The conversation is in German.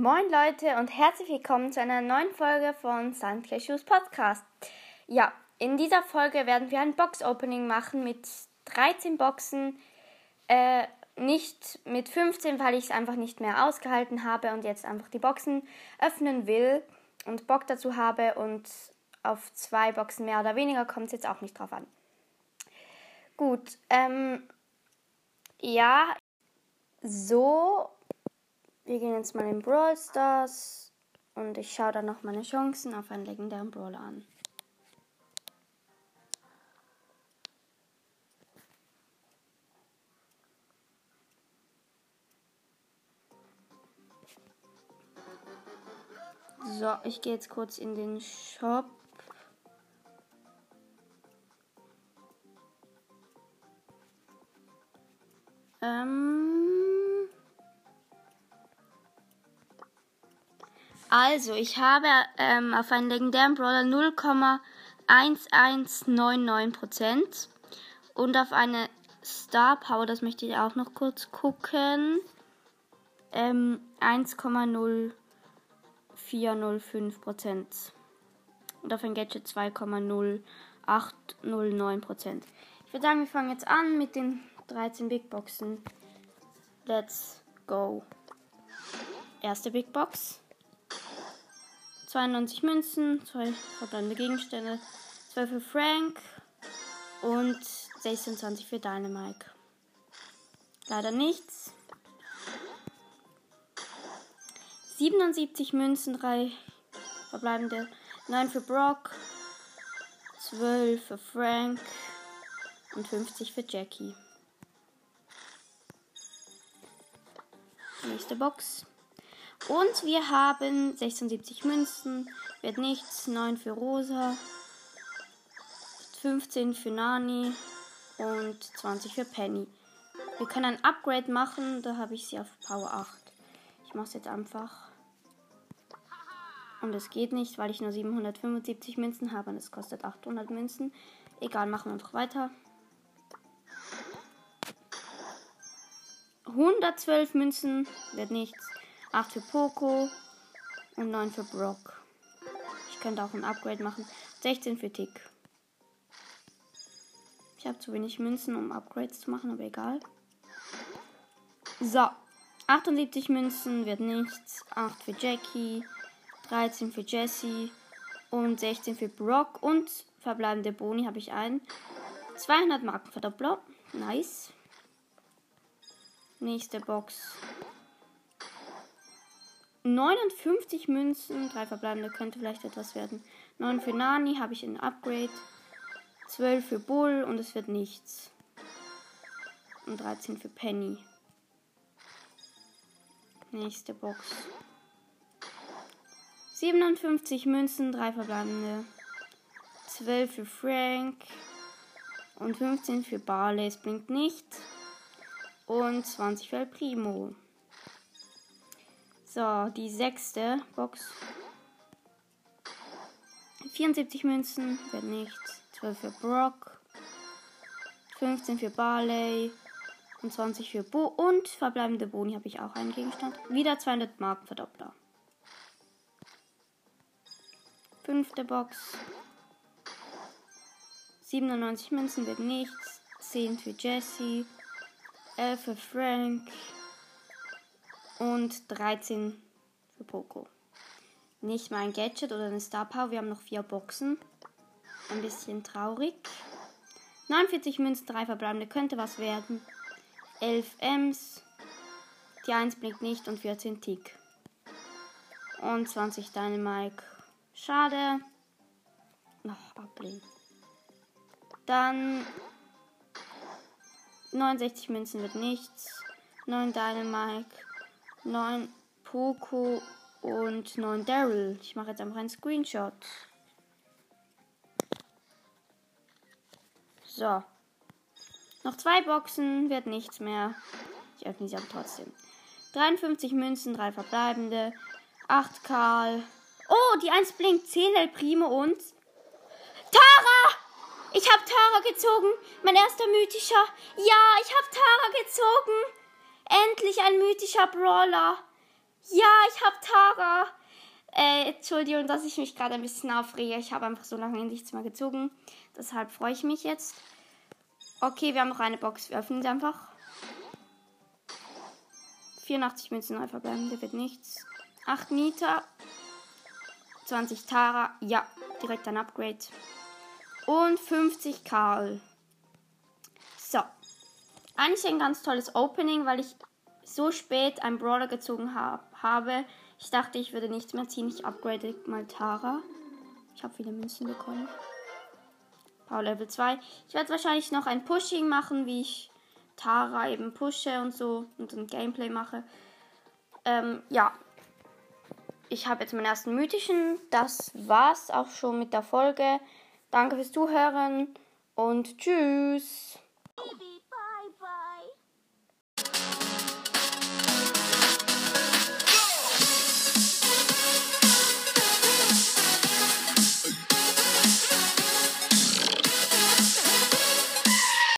Moin Leute und herzlich willkommen zu einer neuen Folge von Shoes Podcast. Ja, in dieser Folge werden wir ein Box-Opening machen mit 13 Boxen. Äh, nicht mit 15, weil ich es einfach nicht mehr ausgehalten habe und jetzt einfach die Boxen öffnen will und Bock dazu habe und auf zwei Boxen mehr oder weniger kommt es jetzt auch nicht drauf an. Gut, ähm, ja, so, wir gehen jetzt mal in Brawl Stars und ich schaue dann noch meine Chancen auf einen legendären Brawler an. So, ich gehe jetzt kurz in den Shop. Ähm also, ich habe ähm, auf einen legendären Brawler 0,1199% und auf eine Star Power, das möchte ich auch noch kurz gucken, ähm, 1,0405%. Und auf ein Gadget 2,0809%. Ich würde sagen, wir fangen jetzt an mit den 13 Big Boxen. Let's go. Erste Big Box. 92 Münzen, 2 verbleibende Gegenstände, 12 für Frank und 26 für Dynamike. Leider nichts. 77 Münzen, 3 verbleibende, 9 für Brock, 12 für Frank und 50 für Jackie. Nächste Box. Und wir haben 76 Münzen, wird nichts, 9 für Rosa, 15 für Nani und 20 für Penny. Wir können ein Upgrade machen, da habe ich sie auf Power 8. Ich mache es jetzt einfach. Und es geht nicht, weil ich nur 775 Münzen habe und es kostet 800 Münzen. Egal, machen wir einfach weiter. 112 Münzen wird nichts. 8 für Poco und 9 für Brock. Ich könnte auch ein Upgrade machen. 16 für Tick. Ich habe zu wenig Münzen, um Upgrades zu machen, aber egal. So. 78 Münzen wird nichts. 8 für Jackie. 13 für Jessie. Und 16 für Brock. Und verbleibende Boni habe ich einen. 200 Marken Verdoppler. Nice. Nächste Box. 59 Münzen, drei verbleibende könnte vielleicht etwas werden. 9 für Nani habe ich ein Upgrade. 12 für Bull und es wird nichts. Und 13 für Penny. Nächste Box. 57 Münzen, drei verbleibende. 12 für Frank und 15 für Barley. Es blinkt nicht und 20 für El Primo. So, die sechste Box. 74 Münzen, wird nichts. 12 für Brock. 15 für Barley. Und 20 für Bo. Und verbleibende Boni habe ich auch einen Gegenstand. Wieder 200 Marken Verdoppler. Fünfte Box. 97 Münzen wird nichts. 10 für Jesse. 11 für Frank und 13 für Poco. Nicht mal ein Gadget oder eine Star Power. Wir haben noch vier Boxen. Ein bisschen traurig. 49 Münzen, 3 verbleibende könnte was werden. 11 Ms. Die 1 blinkt nicht und 14 Tick. Und 20 Dynamike. Schade. Noch ablehnen. Dann 69 Münzen wird nichts. 9 Dynamike. 9 Poco und 9 Daryl. Ich mache jetzt einfach einen Screenshot. So. Noch zwei Boxen, wird nichts mehr. Ich öffne sie aber trotzdem. 53 Münzen, 3 verbleibende. 8 Karl. Oh, die 1 blinkt. 10 El Primo und. Tara! Ich habe Tara gezogen. Mein erster mythischer. Ja, ich habe Tara gezogen. Endlich ein mythischer Brawler. Ja, ich habe Tara. Äh, Entschuldigung, dass ich mich gerade ein bisschen aufrege. Ich habe einfach so lange nichts mehr gezogen. Deshalb freue ich mich jetzt. Okay, wir haben noch eine Box. Wir öffnen sie einfach. 84 Münzen neu verbleiben. Der wird nichts. 8 Nita. 20 Tara. Ja, direkt ein Upgrade. Und 50 Karl. Eigentlich ein ganz tolles Opening, weil ich so spät einen Brawler gezogen hab, habe. Ich dachte, ich würde nichts mehr ziehen. Ich upgrade mal Tara. Ich habe viele Münzen bekommen. Power Level 2. Ich werde wahrscheinlich noch ein Pushing machen, wie ich Tara eben pushe und so und ein Gameplay mache. Ähm, ja. Ich habe jetzt meinen ersten mythischen. Das war's auch schon mit der Folge. Danke fürs Zuhören und tschüss.